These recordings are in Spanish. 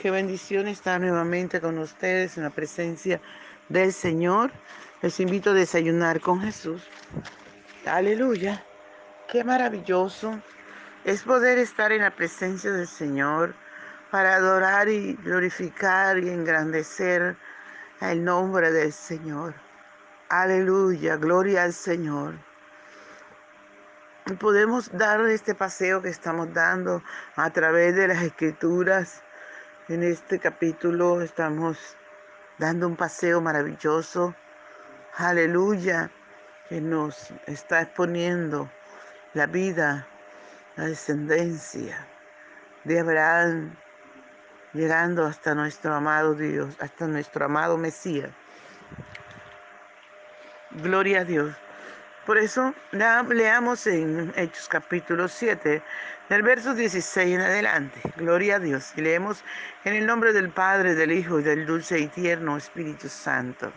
Qué bendición estar nuevamente con ustedes en la presencia del Señor. Les invito a desayunar con Jesús. Aleluya. Qué maravilloso es poder estar en la presencia del Señor para adorar y glorificar y engrandecer el nombre del Señor. Aleluya, gloria al Señor podemos dar este paseo que estamos dando a través de las escrituras. En este capítulo estamos dando un paseo maravilloso. Aleluya, que nos está exponiendo la vida, la descendencia de Abraham, llegando hasta nuestro amado Dios, hasta nuestro amado Mesías. Gloria a Dios. Por eso leamos en Hechos capítulo 7, del verso 16 en adelante. Gloria a Dios. Y leemos en el nombre del Padre, del Hijo y del dulce y tierno Espíritu Santo.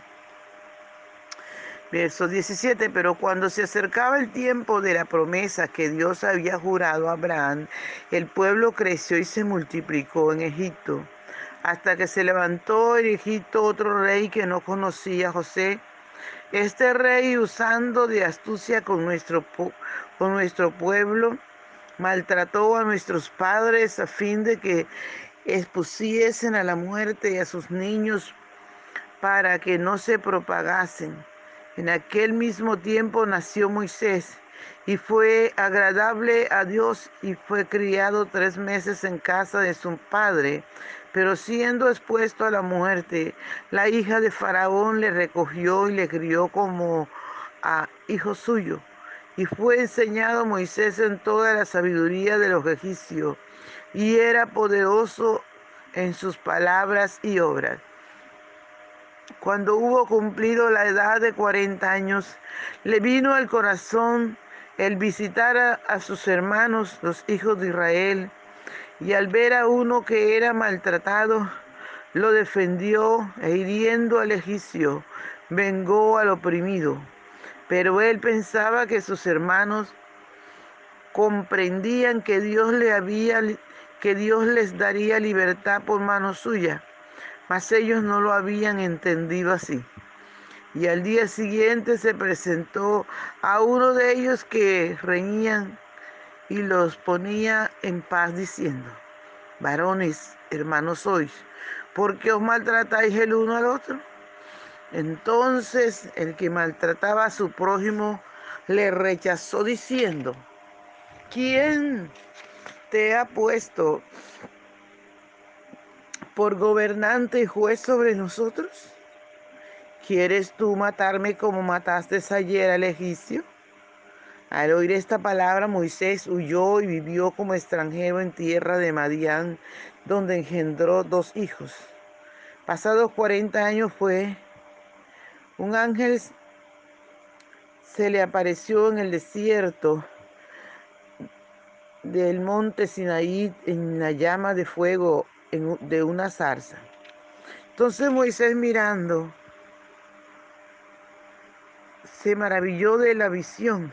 Verso 17, pero cuando se acercaba el tiempo de la promesa que Dios había jurado a Abraham, el pueblo creció y se multiplicó en Egipto, hasta que se levantó en Egipto otro rey que no conocía a José este rey, usando de astucia con nuestro, con nuestro pueblo, maltrató a nuestros padres a fin de que expusiesen a la muerte a sus niños para que no se propagasen. En aquel mismo tiempo nació Moisés y fue agradable a Dios y fue criado tres meses en casa de su padre. Pero siendo expuesto a la muerte, la hija de Faraón le recogió y le crió como a hijo suyo. Y fue enseñado Moisés en toda la sabiduría de los egipcios, y era poderoso en sus palabras y obras. Cuando hubo cumplido la edad de 40 años, le vino al corazón el visitar a, sus hermanos, los hijos de Israel, y al ver a uno que era maltratado, lo defendió e hiriendo al egipcio, vengó al oprimido. Pero él pensaba que sus hermanos comprendían que Dios le había que Dios les daría libertad por mano suya, mas ellos no lo habían entendido así. Y al día siguiente se presentó a uno de ellos que reñían y los ponía en paz diciendo, varones, hermanos sois, ¿por qué os maltratáis el uno al otro? Entonces el que maltrataba a su prójimo le rechazó diciendo, ¿quién te ha puesto por gobernante y juez sobre nosotros? ¿Quieres tú matarme como mataste ayer al egipcio? Al oír esta palabra, Moisés huyó y vivió como extranjero en tierra de Madián, donde engendró dos hijos. Pasados 40 años fue, un ángel se le apareció en el desierto del monte Sinaí en la llama de fuego de una zarza. Entonces Moisés mirando, se maravilló de la visión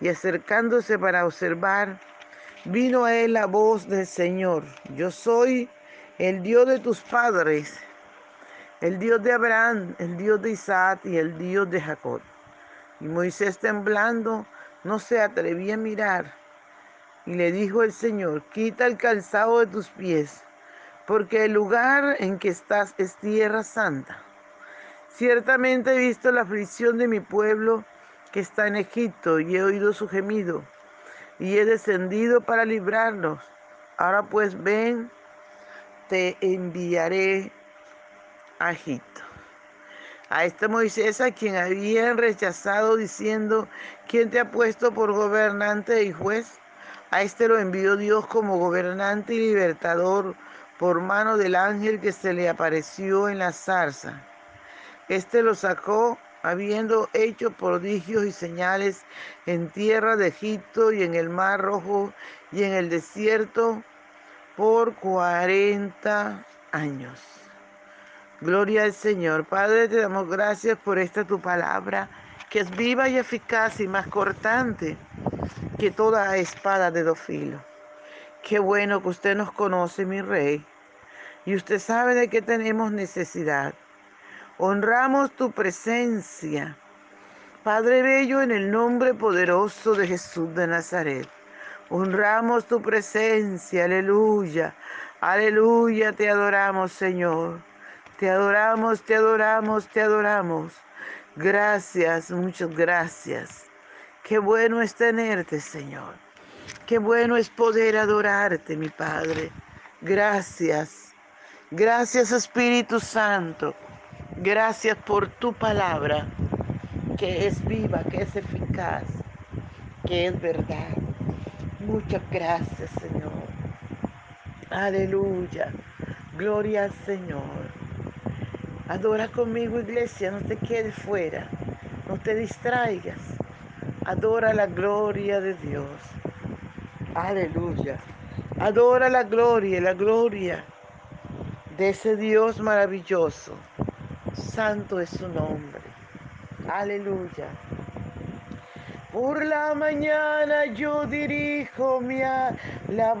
y acercándose para observar, vino a él la voz del Señor. Yo soy el Dios de tus padres, el Dios de Abraham, el Dios de Isaac y el Dios de Jacob. Y Moisés temblando no se atrevía a mirar. Y le dijo el Señor, quita el calzado de tus pies, porque el lugar en que estás es tierra santa. Ciertamente he visto la aflicción de mi pueblo que está en Egipto y he oído su gemido y he descendido para librarlos. Ahora pues ven, te enviaré a Egipto. A este Moisés a quien habían rechazado diciendo, ¿quién te ha puesto por gobernante y juez? A este lo envió Dios como gobernante y libertador por mano del ángel que se le apareció en la zarza. Este lo sacó habiendo hecho prodigios y señales en tierra de Egipto y en el mar rojo y en el desierto por cuarenta años. Gloria al Señor. Padre, te damos gracias por esta tu palabra, que es viva y eficaz y más cortante que toda espada de dos filos Qué bueno que usted nos conoce, mi rey. Y usted sabe de qué tenemos necesidad. Honramos tu presencia. Padre Bello, en el nombre poderoso de Jesús de Nazaret. Honramos tu presencia, aleluya. Aleluya, te adoramos, Señor. Te adoramos, te adoramos, te adoramos. Gracias, muchas gracias. Qué bueno es tenerte, Señor. Qué bueno es poder adorarte, mi Padre. Gracias. Gracias, Espíritu Santo. Gracias por tu palabra, que es viva, que es eficaz, que es verdad. Muchas gracias, Señor. Aleluya. Gloria al Señor. Adora conmigo, iglesia, no te quedes fuera, no te distraigas. Adora la gloria de Dios. Aleluya. Adora la gloria, la gloria de ese Dios maravilloso. Santo es su nombre. Aleluya. Por la mañana yo dirijo mi alabanza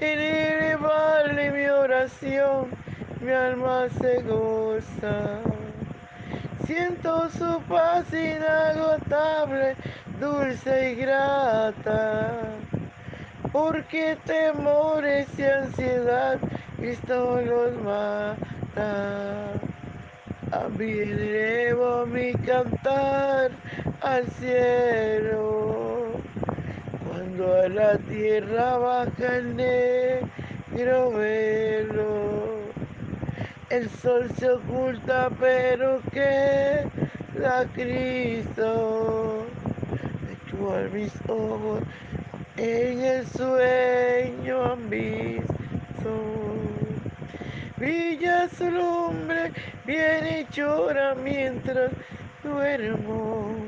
en elevarle mi oración, mi alma se goza. Siento su paz inagotable, dulce y grata, porque temores y ansiedad Cristo los mata. También elevo mi cantar al cielo. Cuando a la tierra baja el negro velo. El sol se oculta, pero que la Cristo. Actuar mis ojos en el sueño han visto. Brilla su lumbre, viene y llora mientras duermo.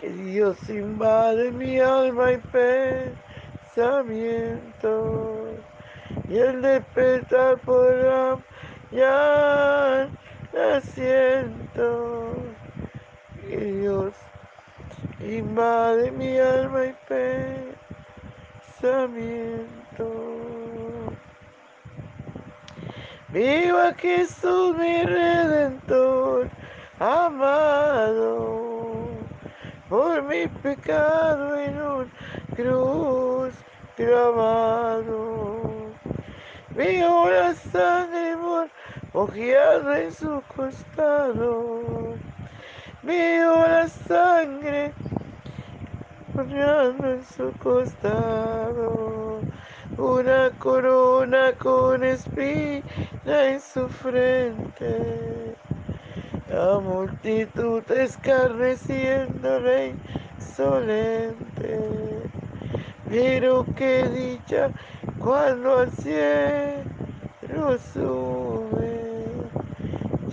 que Dios invade mi alma y pensamiento. Y al despertar por la mañana siento que Dios invade mi alma y pensamiento. Viva Jesús mi redentor, amado, por mi pecado en un cruz grabado. Vio la sangre ojeada en su costado. Vio la sangre ojeada en su costado una corona con espina en su frente. La multitud escarneciéndole insolente. Pero qué dicha cuando al cielo sube,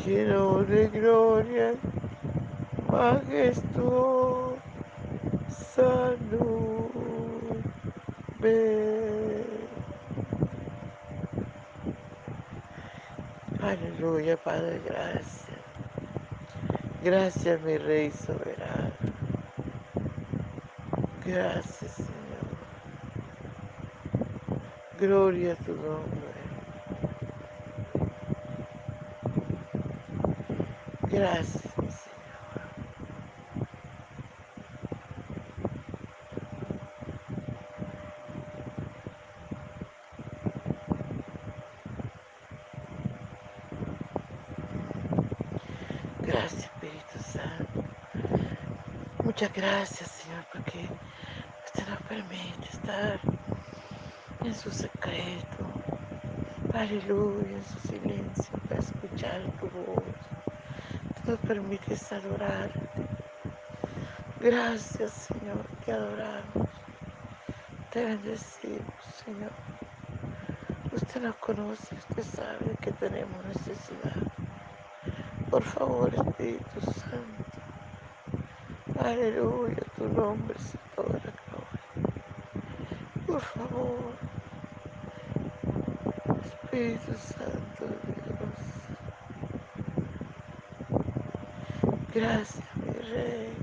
lleno de gloria, majestuosa salud. Aleluya, Padre, gracias. Gracias, mi Rey soberano. Gracias, Señor. Gloria a tu nombre. Gracias, mi Señor. Gracias. Muchas gracias, Señor, porque usted nos permite estar en su secreto. Aleluya, en su silencio, para escuchar tu voz. Tú nos permites adorar. Gracias, Señor, te adoramos. Te bendecimos, Señor. Usted nos conoce, usted sabe que tenemos necesidad. Por favor, Espíritu Santo. Aleluya, tu nombre es toda la gloria. Por favor, Espíritu Santo de Dios. Gracias, mi Rey.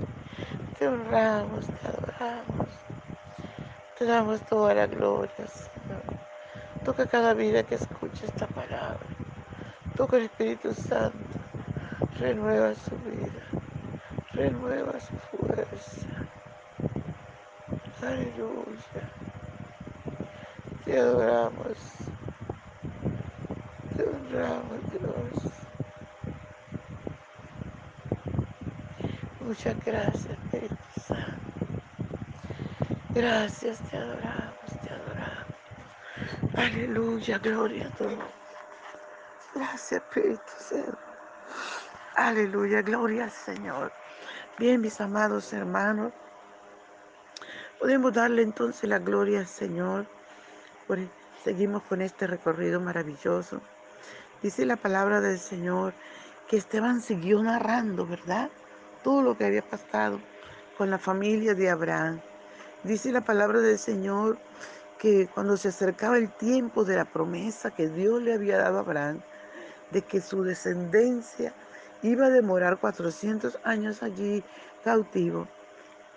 Te honramos, te adoramos. Te damos toda la gloria, Señor. Toca cada vida que escuche esta palabra. Toca el Espíritu Santo. Renueva su vida. Renueva su fuerza. Aleluya. Te adoramos. Te honramos, Dios. Muchas gracias, Espíritu Santo. Gracias, te adoramos, te adoramos. Aleluya, gloria a tu nombre. Gracias, Espíritu Santo. Aleluya, gloria al Señor. Bien, mis amados hermanos, podemos darle entonces la gloria al Señor. Por, seguimos con este recorrido maravilloso. Dice la palabra del Señor que Esteban siguió narrando, ¿verdad? Todo lo que había pasado con la familia de Abraham. Dice la palabra del Señor que cuando se acercaba el tiempo de la promesa que Dios le había dado a Abraham, de que su descendencia iba a demorar 400 años allí cautivo,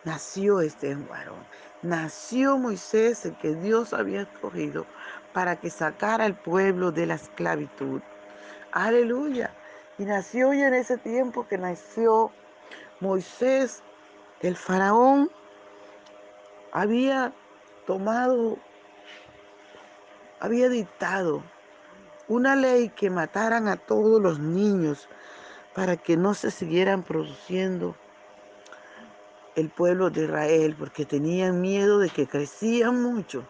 nació este varón. Nació Moisés, el que Dios había escogido para que sacara al pueblo de la esclavitud. Aleluya. Y nació ya en ese tiempo que nació Moisés, el faraón había tomado, había dictado una ley que mataran a todos los niños para que no se siguieran produciendo el pueblo de Israel, porque tenían miedo de que crecían mucho.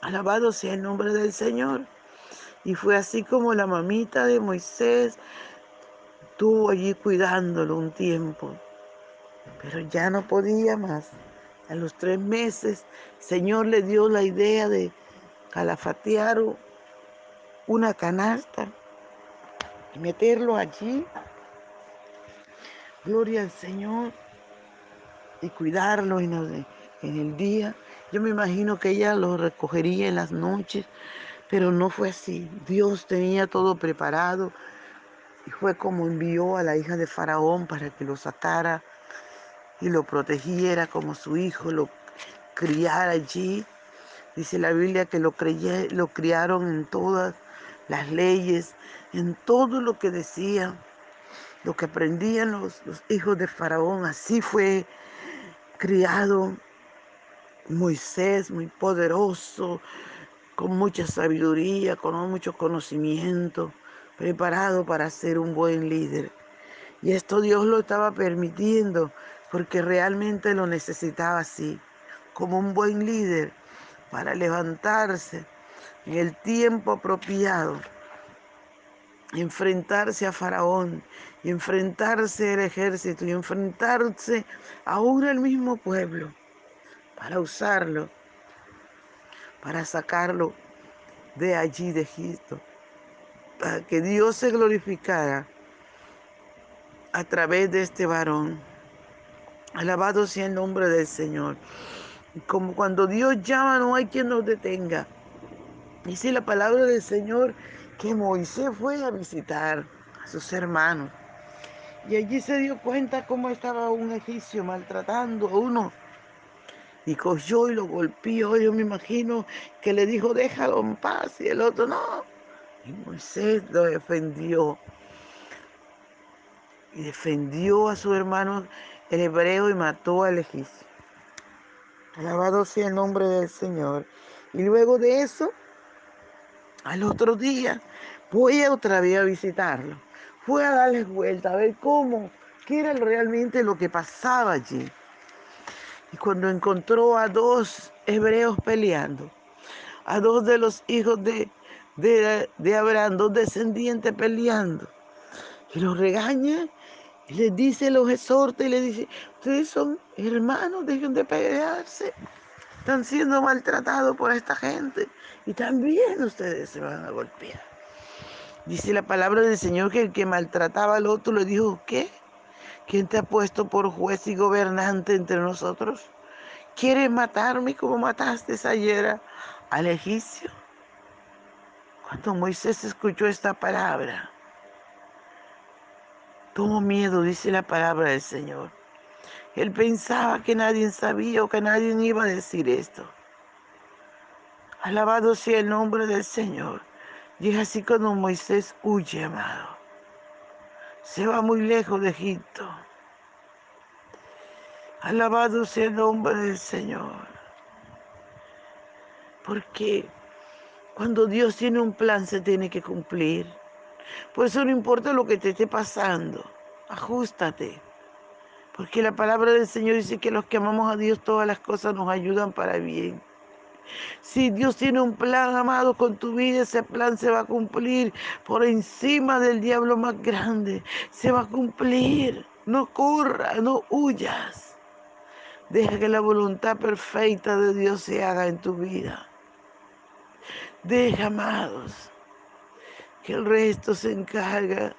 Alabado sea el nombre del Señor. Y fue así como la mamita de Moisés estuvo allí cuidándolo un tiempo, pero ya no podía más. A los tres meses, el Señor le dio la idea de calafatear una canasta y meterlo allí. Gloria al Señor. Y cuidarlo en el, día. Yo me imagino que ella lo recogería en las noches, pero no fue así. Dios tenía todo preparado y fue como envió a la hija de Faraón para que lo sacara y lo protegiera como su hijo, lo criara allí. Dice la Biblia que lo, creyé, lo criaron en todas las leyes, en todo lo que decían, lo que aprendían los, los hijos de Faraón. Así fue criado Moisés, muy poderoso, con mucha sabiduría, con mucho conocimiento, preparado para ser un buen líder. Y esto Dios lo estaba permitiendo porque realmente lo necesitaba así, como un buen líder, para levantarse en el tiempo apropiado, enfrentarse a Faraón, y enfrentarse al ejército, y enfrentarse aún al mismo pueblo, para usarlo, para sacarlo de allí, de Egipto, para que Dios se glorificara a través de este varón. Alabado sea el nombre del Señor. Como cuando Dios llama, no hay quien nos detenga. Dice la palabra del Señor que Moisés fue a visitar a sus hermanos. Y allí se dio cuenta cómo estaba un egipcio maltratando a uno. Y cogió y lo golpeó. Yo me imagino que le dijo, déjalo en paz. Y el otro, no. Y Moisés lo defendió. Y defendió a su hermano el hebreo y mató al egipcio. Alabado sea el nombre del Señor. Y luego de eso, al otro día, voy otra vez a visitarlo. Fue a darles vuelta, a ver cómo, qué era realmente lo que pasaba allí. Y cuando encontró a dos hebreos peleando, a dos de los hijos de, de, de Abraham, dos descendientes peleando, y los regaña y les dice, los exhorta y le dice, ustedes son hermanos, dejen de pelearse. Están siendo maltratados por esta gente y también ustedes se van a golpear. Dice la palabra del Señor que el que maltrataba al otro le dijo, ¿qué? ¿Quién te ha puesto por juez y gobernante entre nosotros? ¿Quieres matarme como mataste ayer al egipcio? Cuando Moisés escuchó esta palabra, tuvo miedo, dice la palabra del Señor. Él pensaba que nadie sabía o que nadie iba a decir esto. Alabado sea el nombre del Señor. Y así cuando Moisés huye, amado. Se va muy lejos de Egipto. Alabado sea el nombre del Señor. Porque cuando Dios tiene un plan se tiene que cumplir. Por eso no importa lo que te esté pasando, ajustate. Porque la palabra del Señor dice que los que amamos a Dios todas las cosas nos ayudan para bien. Si Dios tiene un plan, amado, con tu vida, ese plan se va a cumplir por encima del diablo más grande. Se va a cumplir. No corras, no huyas. Deja que la voluntad perfecta de Dios se haga en tu vida. Deja, amados, que el resto se encarga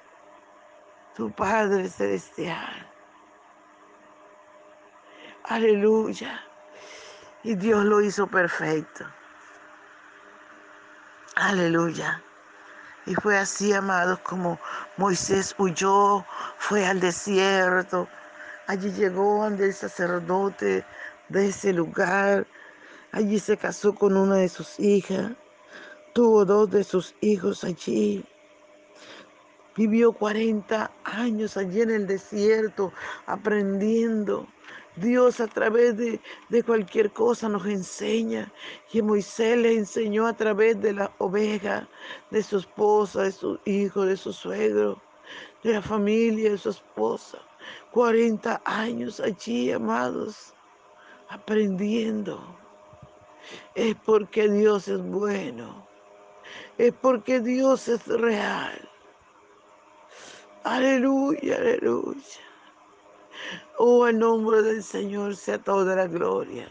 tu Padre Celestial. Aleluya. Y Dios lo hizo perfecto. Aleluya. Y fue así, amados, como Moisés huyó, fue al desierto. Allí llegó donde el sacerdote de ese lugar. Allí se casó con una de sus hijas. Tuvo dos de sus hijos allí. Vivió 40 años allí en el desierto aprendiendo Dios a través de, cualquier cosa nos enseña. Y Moisés le enseñó a través de la oveja, de su esposa, de su hijo, de su suegro, de la familia de su esposa. 40 años allí, amados, aprendiendo. Es porque Dios es bueno. Es porque Dios es real. Aleluya, aleluya. Oh, el nombre del Señor sea toda la gloria.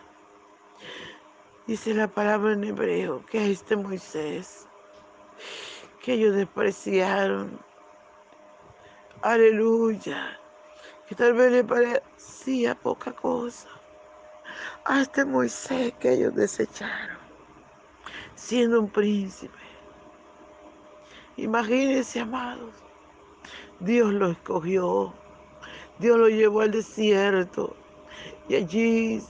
Dice la palabra en hebreo que este Moisés, que ellos despreciaron. Aleluya. Que tal vez le parecía poca cosa. A este Moisés que ellos desecharon, siendo un príncipe. Imagínense, amados, Dios lo escogió Dios lo llevó al desierto y allí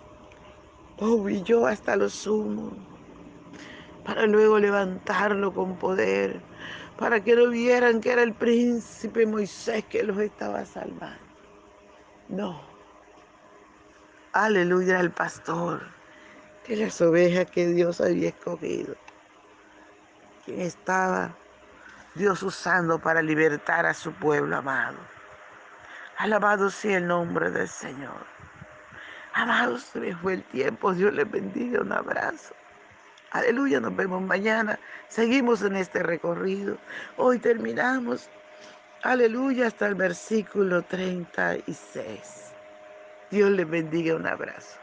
humilló hasta lo sumo para luego levantarlo con poder, para que no vieran que era el príncipe Moisés que los estaba salvando. No. Aleluya al pastor, que las ovejas que Dios había escogido, que estaba Dios usando para libertar a su pueblo amado. Alabado sea el nombre del Señor. Amados, me fue el tiempo. Dios les bendiga. Un abrazo. Aleluya, nos vemos mañana. Seguimos en este recorrido. Hoy terminamos. Aleluya, hasta el versículo 36. Dios les bendiga. Un abrazo.